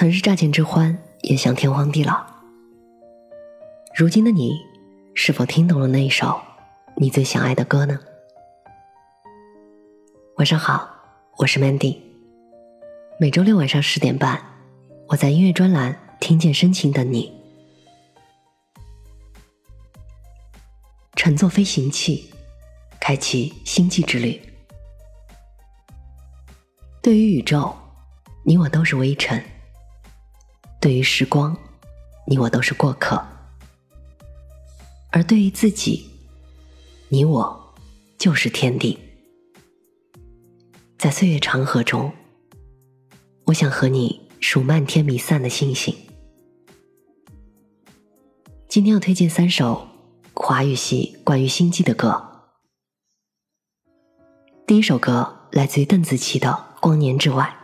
曾是乍见之欢，也想天荒地老。如今的你，是否听懂了那一首你最想爱的歌呢？晚上好，我是 Mandy。每周六晚上十点半，我在音乐专栏听见深情等你。乘坐飞行器，开启星际之旅。对于宇宙，你我都是微尘；对于时光，你我都是过客。而对于自己，你我就是天地。在岁月长河中，我想和你数漫天弥散的星星。今天要推荐三首华语系关于星际的歌。第一首歌来自于邓紫棋的《光年之外》。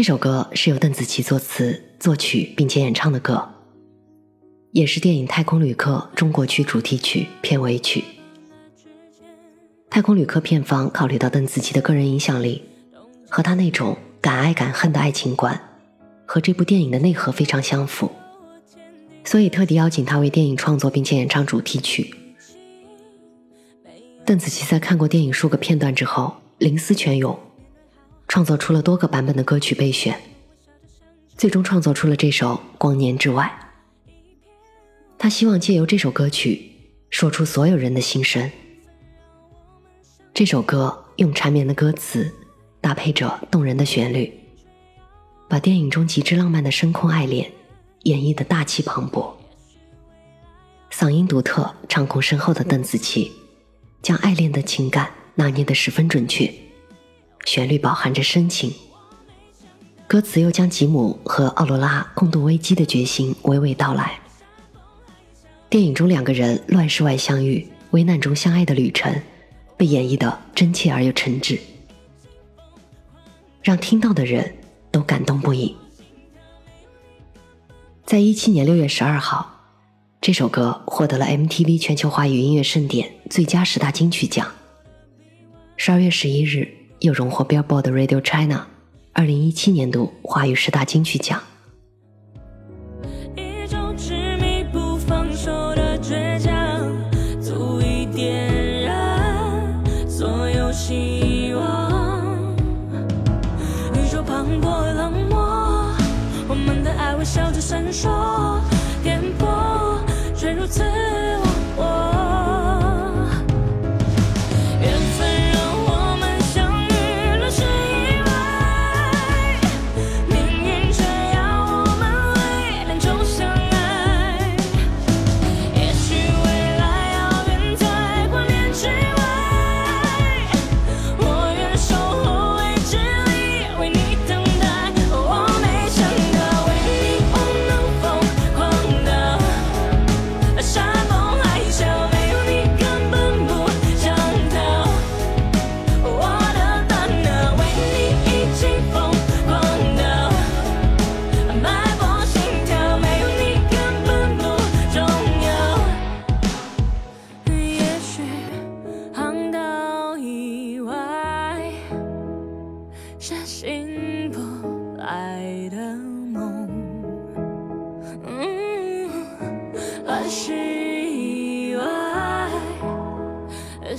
这首歌是由邓紫棋作词、作曲并且演唱的歌。也是电影《太空旅客》中国区主题曲片尾曲。《太空旅客》片方考虑到邓紫棋的个人影响力和她那种敢爱敢恨的爱情观，和这部电影的内核非常相符，所以特地邀请她为电影创作并且演唱主题曲。邓紫棋在看过电影数个片段之后，灵思泉涌，创作出了多个版本的歌曲备选，最终创作出了这首《光年之外》。他希望借由这首歌曲说出所有人的心声。这首歌用缠绵的歌词搭配着动人的旋律，把电影中极致浪漫的深空爱恋演绎的大气磅礴。嗓音独特、唱功深厚的邓紫棋，将爱恋的情感拿捏得十分准确，旋律饱含着深情，歌词又将吉姆和奥罗拉共度危机的决心娓娓道来。电影中两个人乱世外相遇、危难中相爱的旅程，被演绎的真切而又诚挚，让听到的人都感动不已。在一七年六月十二号，这首歌获得了 MTV 全球华语音乐盛典最佳十大金曲奖。十二月十一日，又荣获 Billboard Radio China 二零一七年度华语十大金曲奖。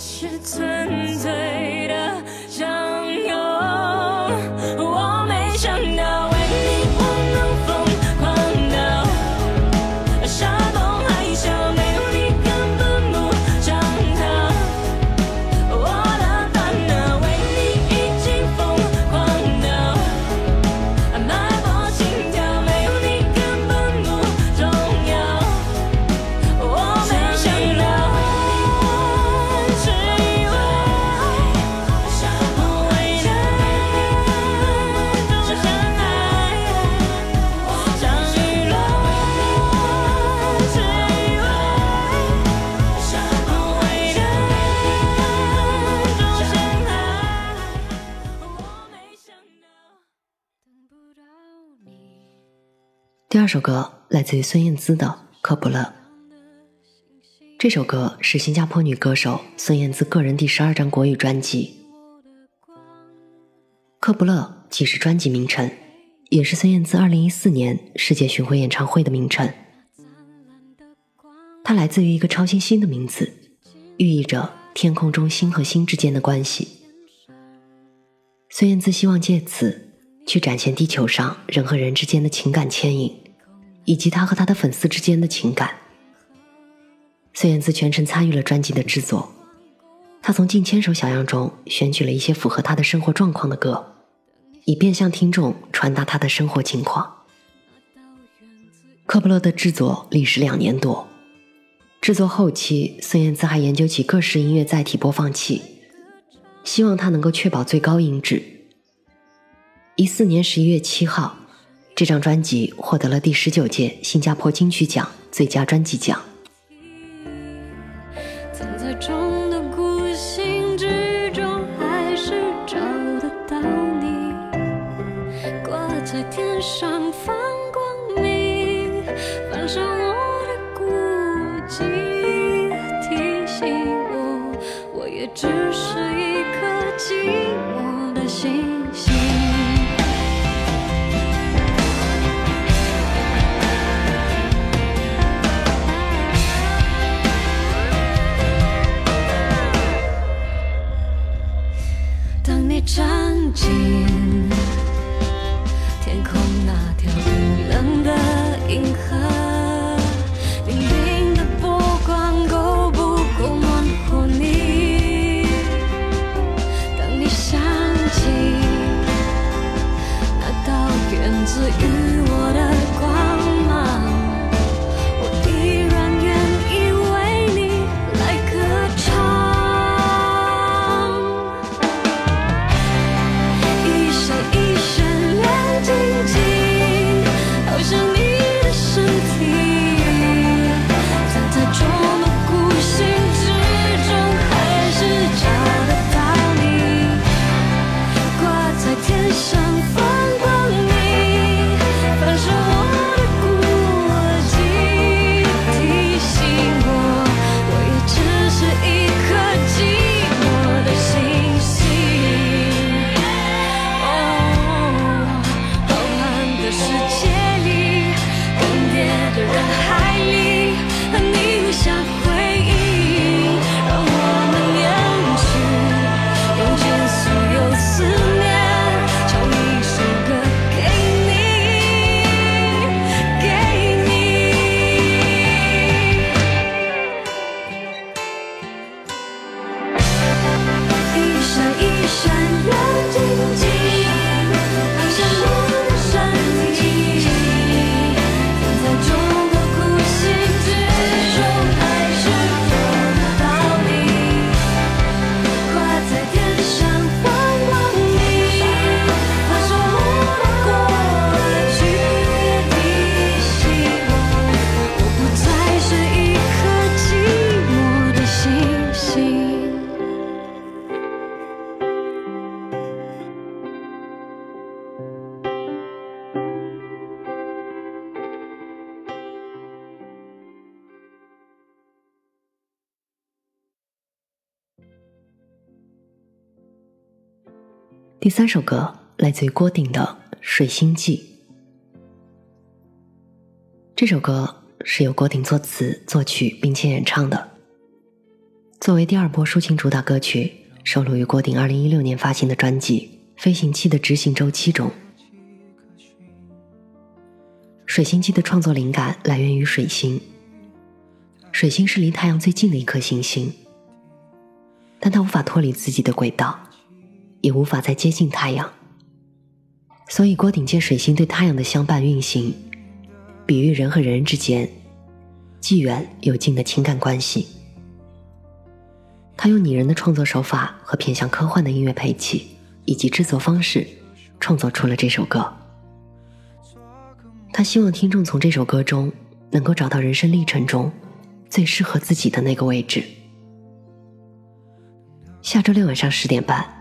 是纯粹。第二首歌来自于孙燕姿的《科普勒》。这首歌是新加坡女歌手孙燕姿个人第十二张国语专辑。科普勒既是专辑名称，也是孙燕姿2014年世界巡回演唱会的名称。它来自于一个超新星的名字，寓意着天空中星和星之间的关系。孙燕姿希望借此去展现地球上人和人之间的情感牵引，以及他和他的粉丝之间的情感。孙燕姿全程参与了专辑的制作，她从近千首小样中选取了一些符合她的生活状况的歌，以便向听众传达她的生活情况。科布勒的制作历时两年多，制作后期，孙燕姿还研究起各式音乐载体播放器，希望它能够确保最高音质。一四年十一月七号，这张专辑获得了第十九届新加坡金曲奖最佳专辑奖。第三首歌来自于郭顶的《水星记》。这首歌是由郭顶作词、作曲并且演唱的，作为第二波抒情主打歌曲，收录于郭顶二零一六年发行的专辑《飞行器的执行周期》中。《水星记》的创作灵感来源于水星，水星是离太阳最近的一颗行星，但它无法脱离自己的轨道。也无法再接近太阳，所以郭顶借水星对太阳的相伴运行，比喻人和人之间既远又近的情感关系。他用拟人的创作手法和偏向科幻的音乐配器以及制作方式，创作出了这首歌。他希望听众从这首歌中能够找到人生历程中最适合自己的那个位置。下周六晚上十点半。